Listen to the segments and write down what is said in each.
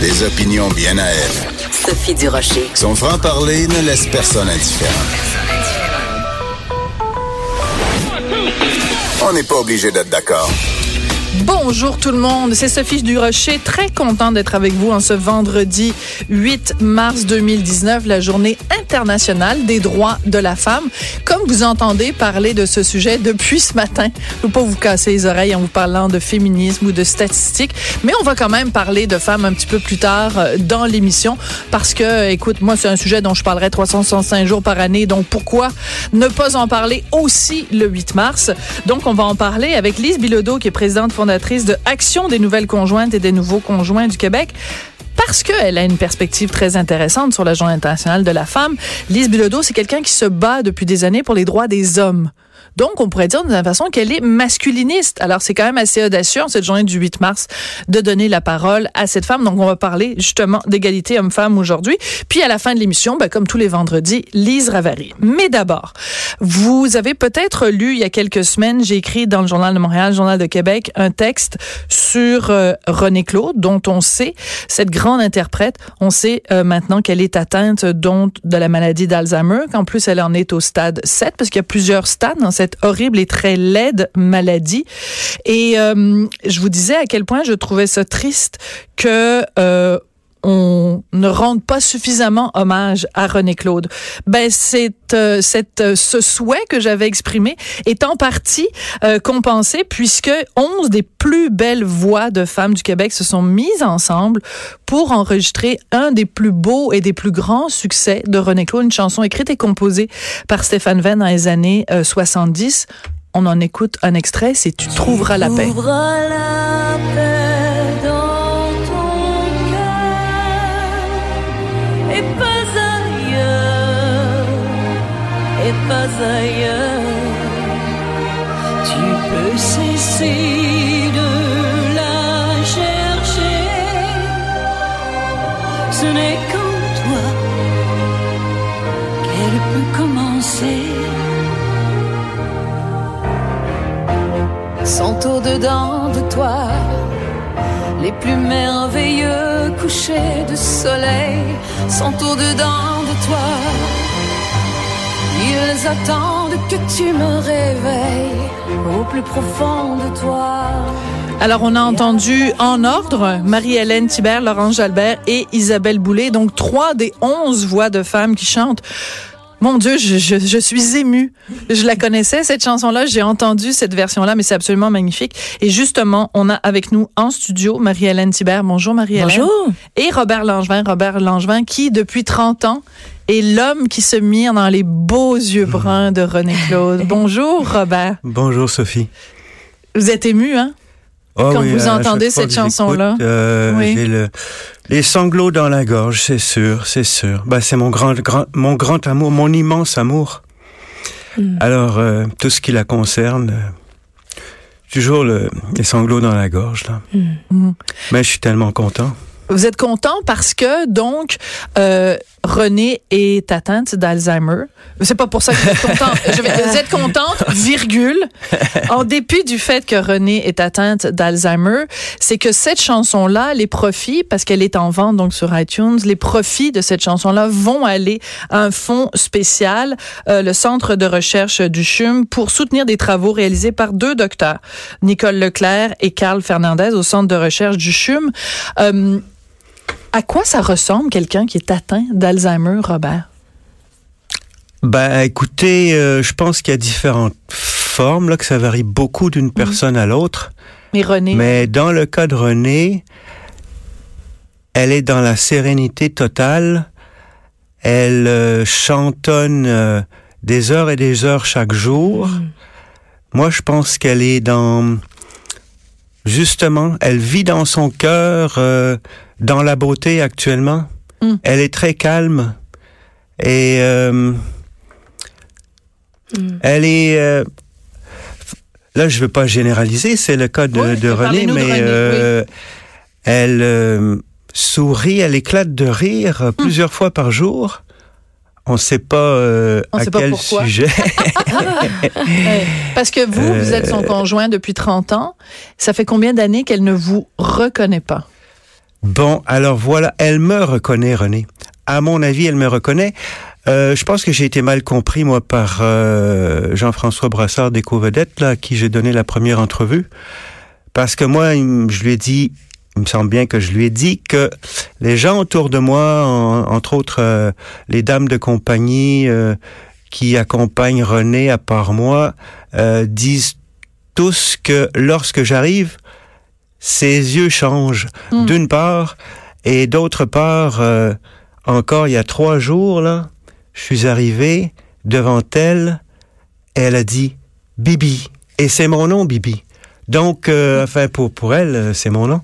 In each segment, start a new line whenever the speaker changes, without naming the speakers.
Des opinions bien à elle.
Sophie Durocher.
Son franc-parler ne laisse personne indifférent. On n'est pas obligé d'être d'accord.
Bonjour tout le monde, c'est Sophie Durocher, très contente d'être avec vous en ce vendredi 8 mars 2019, la journée internationale des droits de la femme. Comme vous entendez parler de ce sujet depuis ce matin, je ne pas vous casser les oreilles en vous parlant de féminisme ou de statistiques, mais on va quand même parler de femmes un petit peu plus tard euh, dans l'émission parce que, écoute, moi c'est un sujet dont je parlerai 365 jours par année, donc pourquoi ne pas en parler aussi le 8 mars? Donc on va en parler avec Lise Bilodeau qui est présidente fondatrice de Action des nouvelles conjointes et des nouveaux conjoints du Québec parce qu'elle a une perspective très intéressante sur la Journée internationale de la femme. Lise Bilodeau, c'est quelqu'un qui se bat depuis des années pour les droits des hommes. Donc, on pourrait dire d'une façon qu'elle est masculiniste. Alors, c'est quand même assez audacieux en cette journée du 8 mars de donner la parole à cette femme. Donc, on va parler justement d'égalité homme-femme aujourd'hui. Puis, à la fin de l'émission, ben, comme tous les vendredis, Lise Ravary. Mais d'abord, vous avez peut-être lu il y a quelques semaines, j'ai écrit dans le Journal de Montréal, le Journal de Québec, un texte sur euh, René Claude, dont on sait, cette grande interprète, on sait euh, maintenant qu'elle est atteinte dont, de la maladie d'Alzheimer, qu'en plus elle en est au stade 7, parce qu'il y a plusieurs stades dans cette horrible et très laide maladie. Et euh, je vous disais à quel point je trouvais ça triste que euh, on ne rende pas suffisamment hommage à René Claude. Ben c'est euh, euh, ce souhait que j'avais exprimé est en partie euh, compensé puisque 11 des plus belles voix de femmes du Québec se sont mises ensemble pour enregistrer un des plus beaux et des plus grands succès de René Claude, une chanson écrite et composée par Stéphane Venn dans les années 70. On en écoute un extrait, c'est Tu trouveras la paix.
la paix Tu peux cesser de la chercher. Ce n'est qu'en toi qu'elle peut commencer. sont au-dedans de toi. Les plus merveilleux couchers de soleil sont au-dedans de toi. Ils attendent que tu me réveilles au plus profond de toi.
Alors, on a entendu en ordre Marie-Hélène Thibert, Laurence Jalbert et Isabelle Boulay, donc trois des onze voix de femmes qui chantent. Mon Dieu, je, je, je, suis émue. Je la connaissais, cette chanson-là. J'ai entendu cette version-là, mais c'est absolument magnifique. Et justement, on a avec nous en studio Marie-Hélène Thibert. Bonjour, Marie-Hélène.
Bonjour.
Et Robert Langevin. Robert Langevin, qui, depuis 30 ans, est l'homme qui se mire dans les beaux yeux bruns de René Claude. Bonjour, Robert.
Bonjour, Sophie.
Vous êtes ému, hein?
Oh
Quand
oui,
vous entendez cette chanson-là.
euh,
Oui.
J'ai le, les sanglots dans la gorge, c'est sûr, c'est sûr. Bah, c'est mon grand, grand, mon grand amour, mon immense amour.
Hmm.
Alors, euh, tout ce qui la concerne, euh, toujours le, les sanglots dans la gorge, là.
Hmm.
Mais je suis tellement content.
Vous êtes content parce que, donc, euh, René est atteinte d'Alzheimer. C'est pas pour ça que vous êtes content. Je vais- vous êtes contente, virgule. En dépit du fait que René est atteinte d'Alzheimer, c'est que cette chanson-là, les profits, parce qu'elle est en vente donc sur iTunes, les profits de cette chanson-là vont aller à un fonds spécial, euh, le Centre de recherche du CHUM, pour soutenir des travaux réalisés par deux docteurs, Nicole Leclerc et Carl Fernandez, au Centre de recherche du CHUM. Euh, à quoi ça ressemble quelqu'un qui est atteint d'Alzheimer, Robert?
Bah, écoutez, euh, je pense qu'il y a différentes formes, là, que ça varie beaucoup d'une personne à l'autre.
Mais René,
Mais dans le cas de Renée, elle est dans la sérénité totale. Elle euh, chantonne euh, des heures et des heures chaque jour. Moi, je pense qu'elle est dans... Justement, elle vit dans son cœur, dans la beauté actuellement.
Mm.
Elle est très calme. Et euh, elle est... euh, là, je veux pas généraliser, c'est le cas de,
Oui,
de
mais
René,
de
mais
René,
euh, elle euh, sourit, elle éclate de rire euh, plusieurs fois par jour. On ne sait pas euh, à
sait
quel sujet.
Parce que vous, vous êtes son
Euh.
conjoint depuis 30 ans. Ça fait combien d'années qu'elle ne vous reconnaît pas?
Bon, alors voilà, elle me reconnaît, René. À mon avis, elle me reconnaît. Euh, je pense que j'ai été mal compris, moi, par euh, Jean-François Brassard d'Éco-Vedette, là, à qui j'ai donné la première entrevue. Parce que moi, je lui ai dit, il me semble bien que je lui ai dit que les gens autour de moi, en- entre autres euh, les dames de compagnie euh, qui accompagnent René à part moi, disent tous que lorsque j'arrive, ses yeux changent
Hmm.
d'une part, et d'autre part, euh, encore il y a trois jours, là, je suis arrivé devant elle, elle a dit Bibi. Et c'est mon nom, Bibi. Donc, euh, enfin, pour, pour elle, euh, c'est mon nom.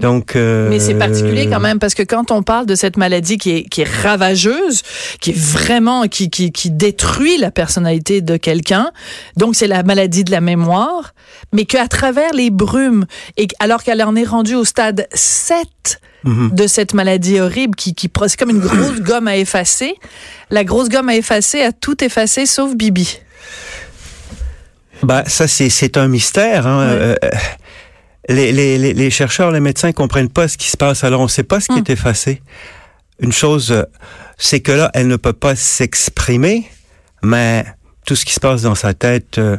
Donc, euh,
Mais c'est particulier quand même parce que quand on parle de cette maladie qui est, qui est ravageuse, qui est vraiment, qui, qui, qui détruit la personnalité de quelqu'un, donc c'est la maladie de la mémoire, mais qu'à travers les brumes, et alors qu'elle en est rendue au stade 7
Mhm.
de cette maladie horrible qui, qui c'est comme une grosse gomme à effacer, la grosse gomme à effacer a tout effacé sauf Bibi.
Bah, ça, c'est, c'est un mystère. Hein.
Oui.
Euh, les, les, les, les chercheurs, les médecins comprennent pas ce qui se passe. Alors, on ne sait pas ce qui
Hum.
est effacé. Une chose, euh, c'est que là, elle ne peut pas s'exprimer, mais tout ce qui se passe dans sa tête, euh,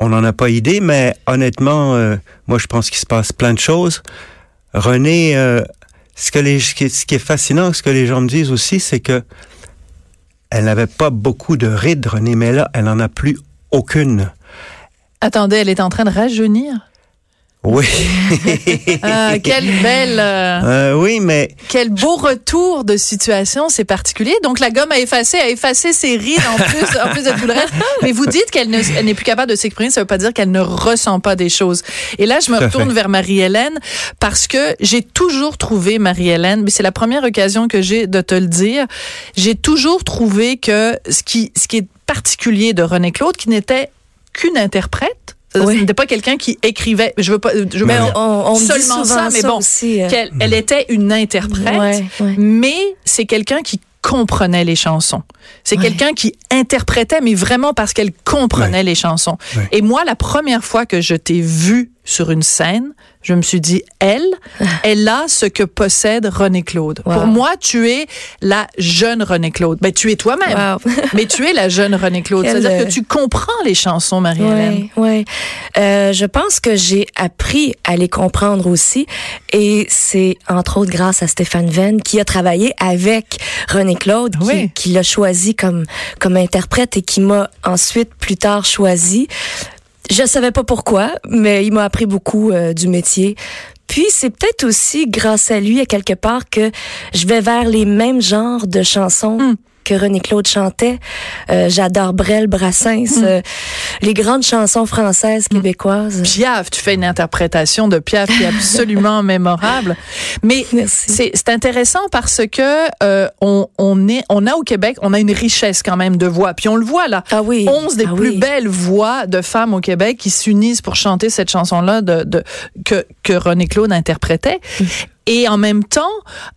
on n'en a pas idée. Mais honnêtement, euh, moi, je pense qu'il se passe plein de choses. René, euh, ce, que les, ce qui est- ce qui est fascinant, ce que les gens me disent aussi, c'est que elle n'avait pas beaucoup de rides, René, mais là, elle n'en a plus aucune.
Attendez, elle est en train de rajeunir.
Oui.
Ah, quelle belle, euh,
Euh, oui, mais
quel beau retour de situation, c'est particulier. Donc la gomme a effacé, a effacé ses rides en plus, en plus de tout le reste. Mais vous dites qu'elle ne- elle n'est plus capable de s'exprimer, ça veut pas dire qu'elle ne ressent pas des choses. Et là, je me retourne
fait.
vers Marie-Hélène parce que j'ai toujours trouvé Marie-Hélène, mais c'est la première occasion que j'ai de te le dire. J'ai toujours trouvé que ce qui, ce qui est particulier de René Claude, qui n'était qu'une interprète.
Oui.
Ce n'était pas quelqu'un qui écrivait. Je veux pas. Je veux
Mais
pas
on,
dire
on,
seulement ça, mais bon,
aussi. euh,
qu'elle elle était une interprète,
ouais, ouais.
mais c'est quelqu'un qui comprenait les chansons. C'est
Ouais.
quelqu'un qui interprétait, mais vraiment parce qu'elle comprenait les chansons.
Ouais.
Et moi, la première fois que je t'ai vue sur une scène, je me suis dit, elle, elle a ce que possède René Claude.
Wow.
Pour moi, tu es la jeune René Claude. Ben, tu es toi-même,
Wow.
mais tu es la jeune René Claude. C'est-à-dire
euh,
que tu comprends les chansons, Marie-Hélène.
Ouais, ouais. Euh, je pense que j'ai appris à les comprendre aussi, et c'est entre autres grâce à Stéphane Venn qui a travaillé avec René Claude, qui,
Oui.
qui l'a choisi comme comme interprète et qui m'a ensuite plus tard choisi. Je savais pas pourquoi, mais il m'a appris beaucoup euh, du métier. Puis c'est peut-être aussi grâce à lui à quelque part que je vais vers les mêmes genres de chansons.
Mm.
Que René Claude chantait. Euh, J'adore Brel, Brassens, euh, les grandes chansons françaises québécoises.
Piaf, tu fais une interprétation de Piaf qui est absolument mémorable. Mais c'est intéressant parce que euh, on, on est on a au Québec, on a une richesse quand même de voix. Puis on le voit là.
Ah oui.
11 des
Ah
plus
oui.
belles voix de femmes au Québec qui s'unissent pour chanter cette chanson-là de, de, que, que René Claude interprétait.
Mm.
Et en même temps,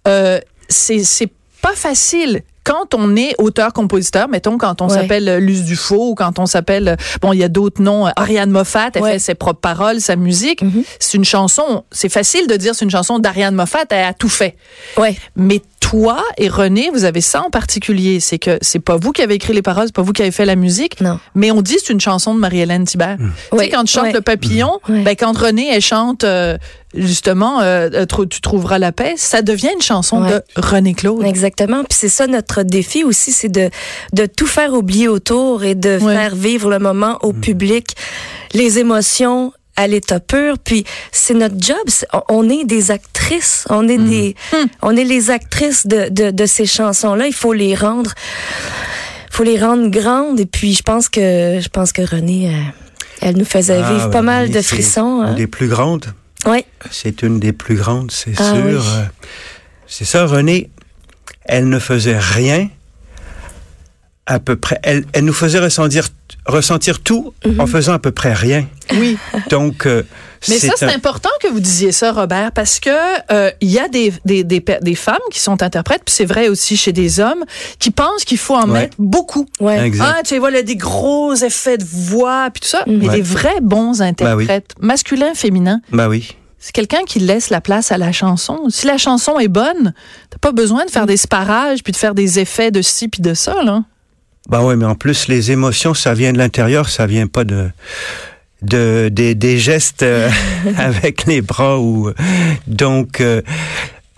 euh, c'est pas facile. Quand on est auteur-compositeur, mettons quand on
Ouais.
s'appelle euh, Luce Dufaux ou quand on s'appelle, euh, bon, il y a d'autres noms, euh, Ariane Moffat, elle
Ouais.
fait ses propres paroles, sa musique.
Mhm.
C'est une chanson, c'est facile de dire c'est une chanson d'Ariane Moffat, elle a tout fait.
Ouais.
Mais toi et René, vous avez ça en particulier, c'est que c'est pas vous qui avez écrit les paroles, c'est pas vous qui avez fait la musique,
Non.
mais on dit c'est une chanson de Marie-Hélène Thibert. Tu sais,
Ouais,
quand tu chantes
ouais.
Le Papillon,
Ouais.
ben, quand René, elle chante euh, justement euh, euh, Tu trouveras la paix, ça devient une chanson
Ouais.
de René Claude.
Exactement. Puis c'est ça notre défi aussi, c'est de, de tout faire oublier autour et de
Ouais.
faire vivre le moment au public, les émotions à l'état pur. Puis c'est notre job. c'est- on- est des actrices. On est des, on est les actrices de, de, de ces chansons-là. Il faut les rendre, faut les rendre grandes. Et puis je pense que, je pense que Renée, euh, elle nous faisait
Ah,
vivre
ben,
pas mal de frissons.
Une
hein.
des plus grandes.
Ouais.
C'est une des plus grandes, c'est
Ah
sûr.
oui.
C'est ça, René. Elle ne faisait rien à peu près. Elle, elle nous faisait ressentir, ressentir tout
Mhm.
en faisant à peu près rien.
Oui.
Donc, euh,
Mais ça, c'est
un-
important que vous disiez ça, Robert, parce que euh, il y a des, des, des, femmes qui sont interprètes, puis c'est vrai aussi chez des hommes, qui pensent qu'il faut en
Ouais.
mettre beaucoup.
Ouais.
Exact.
Ah, tu sais, voilà, des gros effets de voix, puis tout ça.
Mhm.
Mais
Ouais.
des vrais bons interprètes, masculins, féminins,
Bah oui.
c'est quelqu'un qui laisse la place à la chanson. Si la chanson est bonne, t'as pas besoin de faire des sparages puis de faire des effets de ci puis de ça, là.
Bah oui, mais en plus, les émotions, ça vient de l'intérieur, ça vient pas de, de des, des gestes euh, avec les bras ou donc euh,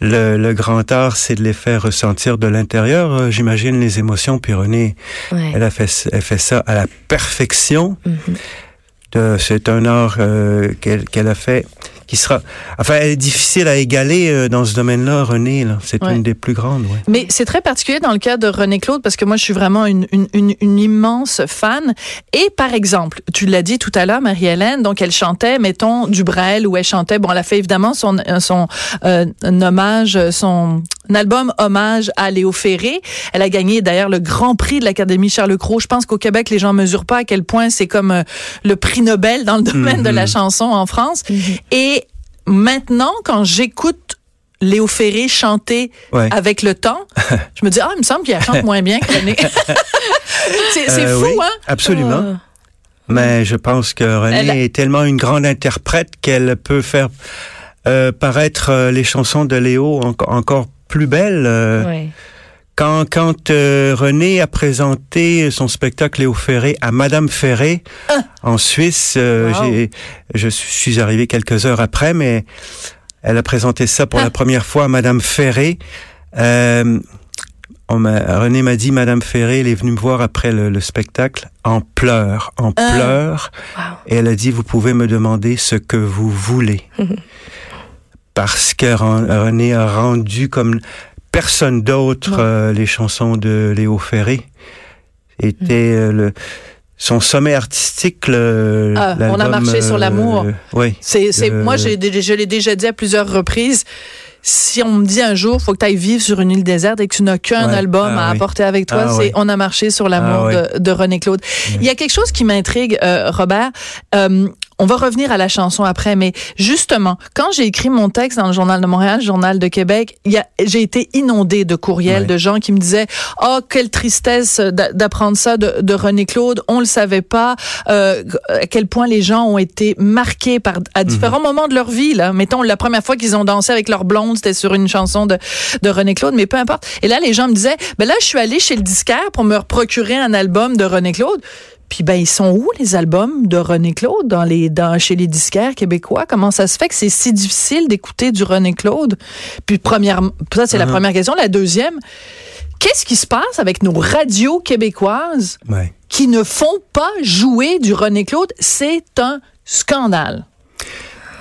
le, le grand art, c'est de les faire ressentir de l'intérieur. euh, J'imagine les émotions. Puis Renée,
Ouais.
elle a fait, elle fait ça à la perfection.
Mhm.
C'est un art euh, qu'elle qu'elle a fait qui sera. Enfin, elle est difficile à égaler euh, dans ce domaine-là, Renée. là. C'est
Ouais.
une des plus grandes. Ouais.
Mais c'est très particulier dans le cas de René Claude parce que moi, je suis vraiment une, une, une, une immense fan. Et par exemple, tu l'as dit tout à l'heure, Marie-Hélène, donc elle chantait, mettons, du Brel, où elle chantait, bon, elle a fait évidemment son, son euh, un hommage, son un album hommage à Léo Ferré. Elle a gagné d'ailleurs le grand prix de l'Académie Charles Cros. Je pense qu'au Québec, les gens mesurent pas à quel point c'est comme euh, le prix Nobel dans le domaine de la chanson en France. Et maintenant, quand j'écoute Léo Ferré chanter
Ouais.
avec le temps, je me dis, ah, il me semble qu'il chante moins bien que René. c'est c'est
Euh,
fou,
oui,
hein?
Absolument.
Ah.
Mais je pense que
Elle a-
est tellement une grande interprète qu'elle peut faire euh, paraître euh, les chansons de Léo en- encore plus belles. euh,
Ouais.
Quand, quand euh, René a présenté son spectacle Léo Ferré à Madame Ferré en Suisse, euh,
Wow.
je suis arrivé quelques heures après, mais elle a présenté ça pour
Ah.
la première fois à Madame Ferré. Euh, on René m'a dit, Madame Ferré, elle est venue me voir après le, le spectacle en pleurs, en
Ah.
pleurs.
Wow.
Et elle a dit, vous pouvez me demander ce que vous voulez. Parce que Ren- René a rendu comme personne d'autre euh, les chansons de Léo Ferré. Était euh, le, son sommet artistique. Le,
Ah, on a marché sur l'amour.
oui.
C'est, c'est,
Euh,
moi, j'ai, je l'ai déjà dit à plusieurs reprises. Si on me dit un jour, faut que tu ailles vivre sur une île déserte et que tu n'as qu'un
Ouais.
album
Ah
à
oui.
apporter avec toi,
Ah
c'est
oui.
On a marché sur l'amour
Ah
de, de René Claude. Il y a quelque chose qui m'intrigue, euh, Robert. Euh, on va revenir à la chanson après, mais justement, quand j'ai écrit mon texte dans le Journal de Montréal, le Journal de Québec, j'ai été inondée de courriels
Ouais.
de gens qui me disaient Oh, quelle tristesse d'a- d'apprendre ça de, de René Claude, on le savait pas, euh, à quel point les gens ont été marqués par à différents moments de leur vie. Là. Mettons, la première fois qu'ils ont dansé avec leur blonde, c'était sur une chanson de, de René Claude, mais peu importe. Et là, les gens me disaient Ben là, je suis allée chez le disquaire pour me procurer un album de René Claude. Puis ben ils sont où les albums de René Claude dans les dans chez les disquaires québécois? Comment ça se fait que c'est si difficile d'écouter du René Claude? Puis première ça c'est la
Uh-huh.
première question, la deuxième Qu'est-ce qui se passe avec nos radios québécoises
Ouais.
qui ne font pas jouer du René Claude? C'est un scandale.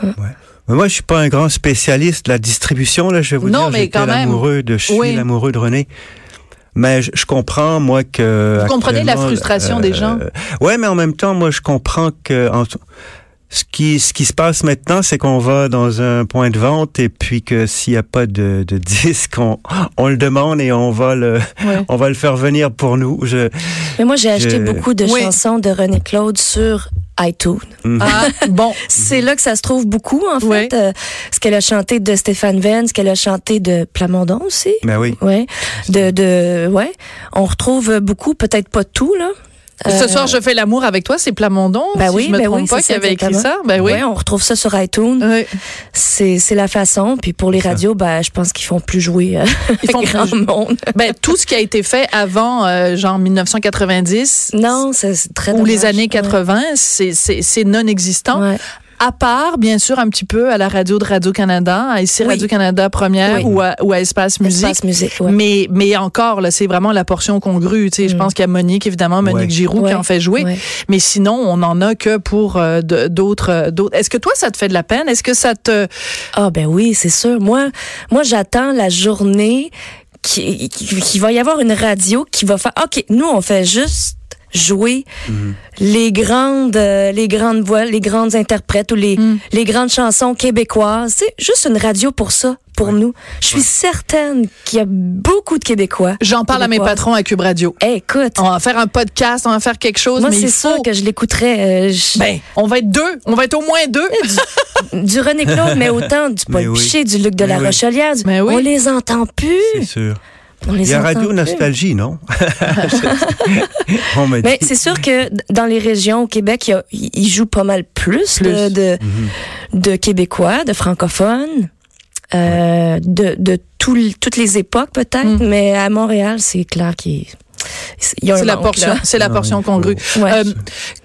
Mais moi, je suis pas un grand spécialiste de la distribution. Là, je vais vous
Non,
dire, j'étais l'amoureux de, je suis
Oui.
l'amoureux de René. Mais je, je comprends, moi, que...
Vous comprenez la frustration des gens?
Ouais, mais en même temps, moi, je comprends que... en- ce qui, ce qui se passe maintenant, c'est qu'on va dans un point de vente et puis que s'il n'y a pas de, de disque, on, on le demande et on va le,
Ouais.
on va le faire venir pour nous. Je,
Mais moi, j'ai acheté beaucoup de
Oui.
chansons de René Claude sur iTunes.
Ah bon,
C'est là que ça se trouve beaucoup, en fait. Euh, ce qu'elle a chanté de Stéphane Venn, ce qu'elle a chanté de Plamondon aussi.
ben oui.
Ouais. De, de, ouais. On retrouve beaucoup, peut-être pas tout, là.
Ce
Euh,
soir je fais l'amour avec toi, c'est Plamondon.
Ben
si
oui,
je me
ben
trompe
oui,
pas qui avait écrit ça. Ben oui.
Ouais, on retrouve ça sur iTunes.
Oui.
C'est, la façon. Puis pour les radios, ben, je pense qu'ils font plus jouer euh,
Ils font
grand
plus-
monde.
Ben, tout ce qui a été fait avant, euh, genre 1990
Non, c'est, très
ou les années 80, c'est- c'est c'est non existant.
Ouais.
À part, bien sûr, un petit peu à la radio de Radio-Canada, à ici
Oui.
Radio-Canada Première
Oui.
ou, à, ou à Espace Musique.
Espace musique, ouais.
Mais, mais encore, là, c'est vraiment la portion congrue. Tu sais, Je
Mm.
pense qu'il y a Monique, évidemment, Monique
Ouais.
Giroux qui en fait jouer.
Ouais.
Mais sinon, on en a que pour euh, d'autres. euh, d'autres. Est-ce que toi, ça te fait de la peine? Est-ce que ça te...
Ah ben oui, c'est sûr. Moi, moi j'attends la journée qui, qui, qui va y avoir une radio qui va faire OK, nous on fait juste jouer les grandes euh, les grandes voix, les grandes interprètes ou les
Mm.
les grandes chansons québécoises. C'est juste une radio pour ça, pour nous. Je suis certaine qu'il y a beaucoup de Québécois.
J'en parle à mes patrons à Cube Radio.
Eh, écoute,
On va faire un podcast, on va faire quelque chose,
moi
mais
c'est sûr
faut...
que je l'écouterais. euh, je-
Ben, on va être deux. On va être au moins deux.
du René Claude, mais autant du Paul
Mais oui.
Piché, du Luc de
Mais
la
oui.
Rochelière. du-
Mais oui.
On les entend
C'est
plus.
sûr.
On les
Il y a Radio. Nostalgie, non? On m'a
Mais c'est sûr que dans les régions au Québec, il y a- ils jouent pas mal plus,
Plus.
De, de,
Mhm.
de Québécois, de francophones, euh, de, de tout l- toutes les époques peut-être,
Mm.
mais à Montréal, c'est clair qu'il il y a un
C'est la portion, c'est la portion congrue.
Ouais.
Euh,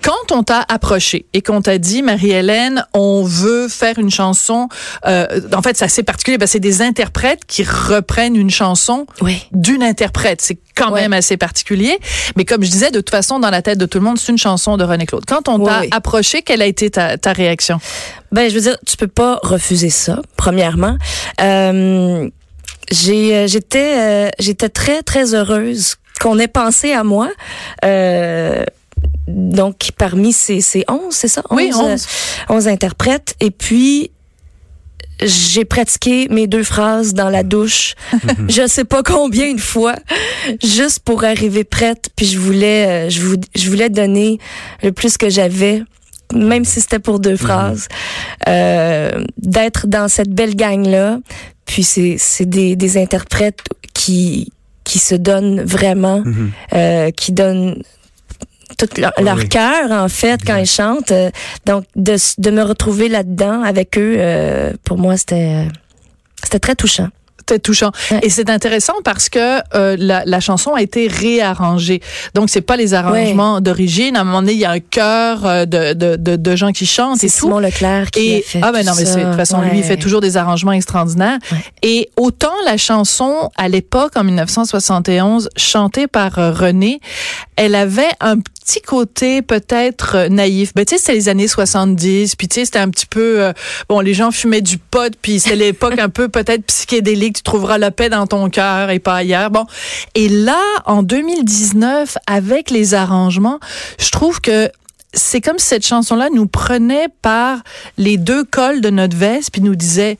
quand on t'a approché et qu'on t'a dit, Marie-Hélène, on veut faire une chanson, euh, en fait, c'est assez particulier parce que c'est des interprètes qui reprennent une chanson
oui.
d'une interprète. C'est quand
Ouais.
même assez particulier. Mais comme je disais, de toute façon, dans la tête de tout le monde, c'est une chanson de René Claude. Quand on t'a
oui.
approché, quelle a été ta, ta réaction?
Ben, je veux dire, tu peux pas refuser ça, premièrement. Euh, j'ai, euh, j'étais, euh, j'étais très, très heureuse qu'on ait pensé à moi. Euh, donc, parmi ces, ces 11, c'est ça?
Oui,
11,
11.
euh, 11 interprètes. Et puis, j'ai pratiqué mes deux phrases dans la douche, je sais pas combien de fois, juste pour arriver prête. Puis je voulais, euh, je vou- je voulais donner le plus que j'avais, même si c'était pour deux phrases, euh, d'être dans cette belle gang là. Puis c'est c'est des, des interprètes qui qui se donnent vraiment,
Mhm.
euh, qui donnent tout leur,
Oui,
leur
oui.
cœur en fait quand ils chantent. Euh, donc de me retrouver là-dedans avec eux, euh, pour moi c'était c'était très touchant.
C'était touchant.
Ouais.
Et c'est intéressant parce que euh, la, la chanson a été réarrangée. Donc, c'est pas les arrangements d'origine. À un moment donné, il y a un chœur euh, de, de, de, de gens qui chantent
C'est
et tout.
Simon Leclerc qui a
Et
fait
ah ben non mais de toute façon lui il fait toujours des arrangements extraordinaires et autant la chanson à l'époque en 1971 chantée par euh, René elle avait un petit côté peut-être euh, naïf. Ben tu sais c'était les années 70 puis tu sais c'était un petit peu euh, bon les gens fumaient du pot puis c'était l'époque un peu peut-être psychédélique tu trouveras la paix dans ton cœur et pas ailleurs. Bon. Et là en 2019 avec les arrangements je trouve que c'est comme si cette chanson-là nous prenait par les deux cols de notre veste puis nous disait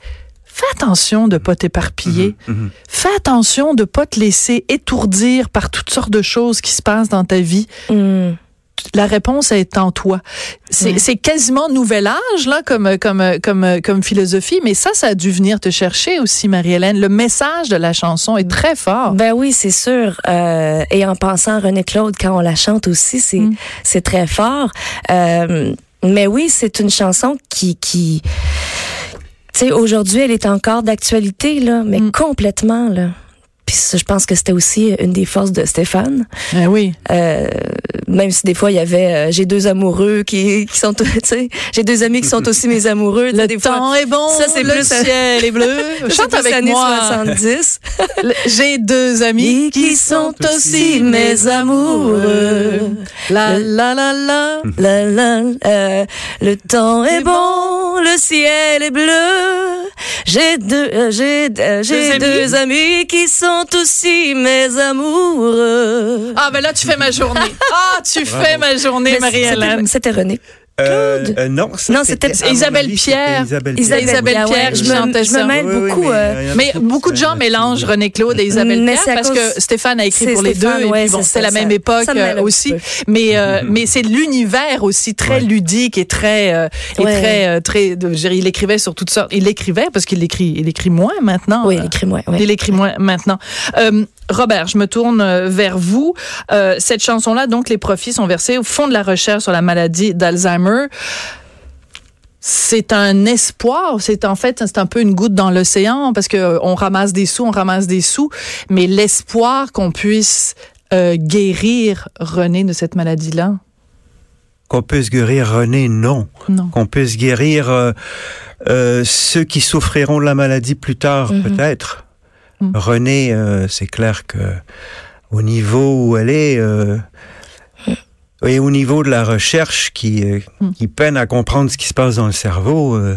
fais attention de pas t'éparpiller.
Mhm.
Fais attention de pas te laisser étourdir par toutes sortes de choses qui se passent dans ta vie.
Hum.
La réponse est en toi. C'est
Ouais.
c'est quasiment nouvel âge là comme comme comme comme philosophie, mais ça ça a dû venir te chercher aussi Marie-Hélène. Le message de la chanson est très fort.
Ben oui, c'est sûr. Euh, et en pensant à René Claude quand on la chante aussi, c'est
Mm.
c'est très fort. Euh, mais oui, c'est une chanson qui qui tu sais aujourd'hui, elle est encore d'actualité là, mais
Mm.
complètement là. Puis je pense que c'était aussi une des forces de Stéphane.
Ben oui.
Euh, même si des fois il y avait euh, j'ai deux amoureux qui qui sont tu sais j'ai deux amis qui sont aussi mes amoureux
Le
des fois
temps est bon,
ça, c'est
le
plus-
ciel est bleu. Chante avec
années
moi.
70
Le- J'ai deux amis
qui sont aussi mes amoureux.
La la la la.
La, la, euh, le temps est bon, le ciel est bleu. J'ai deux, euh, j'ai, euh, j'ai
Deux amis.
deux amis qui sont aussi mes amoureux.
Ah ben là tu fais ma journée. Ah tu fais ma journée Marie-Hélène.
C'était René.
Euh,
Claude.
euh, non, ça,
Non, c'était
Isabelle
avis,
Pierre.
c'était Isabelle
Isabelle
Pierre.
Isabelle Pierre,
ouais,
je
je, me, je me mêle
Oui, oui,
beaucoup.
mais,
euh,
il
Mais beaucoup de gens mélangent René Claude et Isabelle
Mais
Pierre parce
cause-
que Stéphane a écrit pour les
Stéphane,
deux et
ouais,
puis bon,
c'est
la même
ça-
époque euh, aussi. Mais euh, mais c'est l'univers aussi très
Ouais.
ludique et très euh, et
Ouais.
très euh, très de- il écrivait sur toutes sortes. Il écrivait parce qu'il écrit il écrit moins maintenant.
oui,
Euh,
écris-moi. Ouais.
il écrit moins maintenant. Robert, je me tourne euh, vers vous. Euh, cette chanson-là, donc, les profits sont versés au fond de la recherche sur la maladie d'Alzheimer. C'est un espoir, c'est en fait, c'est un peu une goutte dans l'océan parce que euh, on ramasse des sous, on ramasse des sous, mais l'espoir qu'on puisse euh, guérir René de cette maladie-là,
Qu'on puisse guérir René, non.
non.
Qu'on puisse guérir euh, ceux qui souffriront de la maladie plus tard,
Mhm.
peut-être.
Mhm.
René, euh, c'est clair que au niveau où elle est, euh, et au niveau de la recherche qui, euh,
Mhm.
qui peine à comprendre ce qui se passe dans le cerveau, euh,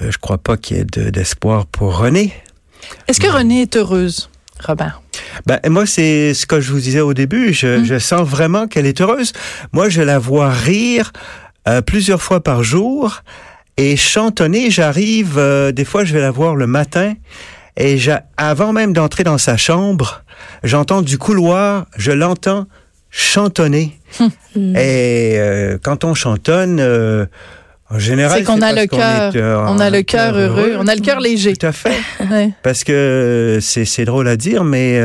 je crois pas qu'il y ait de- d'espoir pour René.
Est-ce que René est heureuse? Robert?
Ben, moi, c'est ce que je vous disais au début. Je,
Mm.
je sens vraiment qu'elle est heureuse. Moi, je la vois rire euh, plusieurs fois par jour et chantonner. J'arrive, euh, des fois, je vais la voir le matin et avant même d'entrer dans sa chambre, j'entends du couloir, je l'entends chantonner.
Mm.
Et euh, quand on chantonne, euh, en général,
C'est qu'on a le cœur,
euh,
on a le cœur heureux, on a le cœur léger.
Tout à fait.
Ouais.
Parce que c'est c'est drôle à dire, mais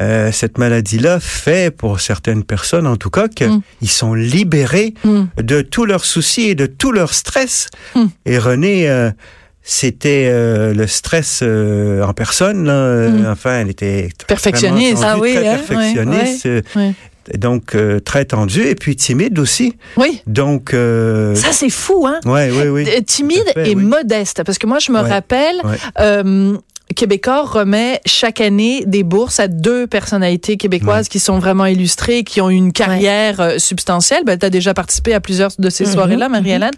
euh, cette maladie-là fait, pour certaines personnes en tout cas, qu'ils
Mm.
sont libérés
Mm.
de tous leurs soucis et de tout leur stress.
Mm.
Et René, euh, c'était euh, le stress euh, en personne. Là. Euh,
Mm.
Enfin, elle était
Perfectionniste.
Ah oui,
très
hein?
perfectionniste,
Ouais.
donc euh, très tendue et puis timide aussi.
Oui.
Donc, euh,
Ça, c'est fou, hein?
ouais, oui, oui.
Timide
fait,
et
oui.
modeste. Parce que moi, je me rappelle, Québécois remet chaque année des bourses à deux personnalités québécoises qui sont vraiment illustrées, qui ont eu une carrière euh, substantielle. Ben, tu as déjà participé à plusieurs de ces
Mhm,
soirées-là, Marie-Hélène.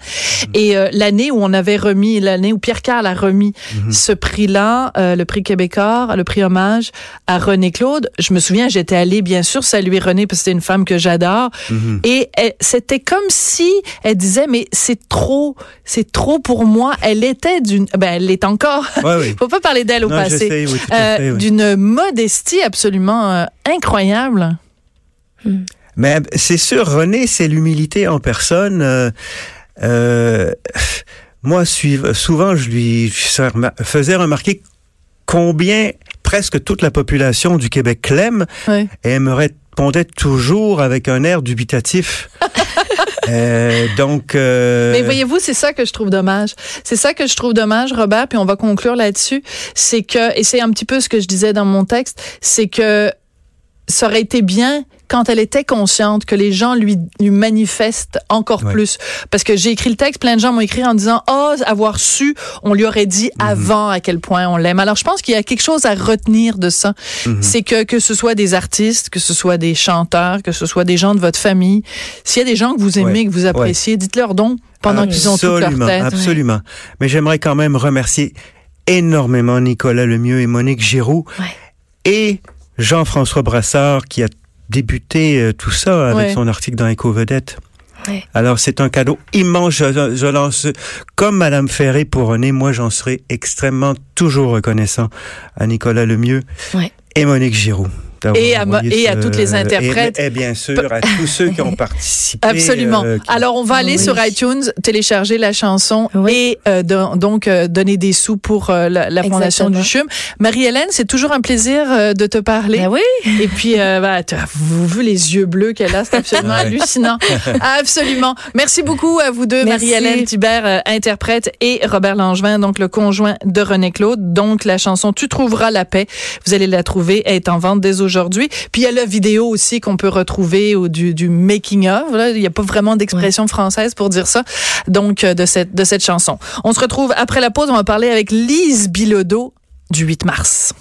Et euh, l'année où on avait remis, l'année où Pierre Carl a remis
Mhm.
ce prix-là, euh, le prix Québécois, le prix hommage à René Claude, je me souviens, j'étais allée bien sûr saluer René parce que c'était une femme que j'adore.
Mhm.
Et c'était comme si elle disait mais c'est trop, c'est trop pour moi. Elle était d'une, ben elle l'est encore.
Ouais, oui.
Faut pas parler d'elle au
Non,
passé.
oui,
Euh,
oui.
D'une modestie absolument euh, incroyable.
Mais c'est sûr, René, c'est l'humilité en personne. Euh, euh, moi, souvent, je lui faisais remarquer combien presque toute la population du Québec l'aime et elle me répondait toujours avec un air dubitatif. Euh, donc, euh,
Mais voyez-vous, c'est ça que je trouve dommage. C'est ça que je trouve dommage, Robert, puis on va conclure là-dessus. C'est que, et c'est un petit peu ce que je disais dans mon texte, c'est que ça aurait été bien quand elle était consciente que les gens lui, lui manifestent encore plus. Parce que j'ai écrit le texte, plein de gens m'ont écrit en disant, oh, avoir su, on lui aurait dit
Mhm.
avant à quel point on l'aime. Alors je pense qu'il y a quelque chose à retenir de ça.
Mhm.
C'est que, que ce soit des artistes, que ce soit des chanteurs, que ce soit des gens de votre famille, s'il y a des gens que vous aimez, que vous appréciez, dites-leur donc pendant qu'ils ont toute leur
Absolument,
tête.
Absolument. Mais j'aimerais quand même remercier énormément Nicolas Lemieux et Monique Giroux et Jean-François Brassard qui a débuté euh, tout ça avec
Ouais.
son article dans Éco-Vedette.
Ouais.
Alors, c'est un cadeau immense. Je, je lance, comme Madame Ferré pour René, moi, j'en serai extrêmement toujours reconnaissant à Nicolas Lemieux
Ouais.
et Monique Giroux.
Et à et toutes les interprètes.
Et, et bien sûr, à tous ceux qui ont participé.
Absolument.
euh, qui-
Alors, on va aller
Oui.
sur iTunes, télécharger la chanson
Oui.
et euh, don- donc euh, donner des sous pour euh, la, la fondation
Exactement.
du CHUM. Marie-Hélène, c'est toujours un plaisir euh, de te parler.
Ben oui.
Et puis, euh, bah, tu as vous vu les yeux bleus qu'elle a, c'est absolument
Ouais.
hallucinant. Absolument. Merci beaucoup à vous deux. Marie-Hélène Thibert, euh, interprète, et Robert Langevin, donc le conjoint de René Claude. Donc, la chanson Tu trouveras la paix, vous allez la trouver, elle est en vente dès aujourd'hui. Puis, il y a la vidéo aussi qu'on peut retrouver ou du, du making of. Là. Il n'y a pas vraiment d'expression française pour dire ça. Donc, euh, de cette, de cette chanson. On se retrouve après la pause. On va parler avec Lise Bilodeau du 8 mars.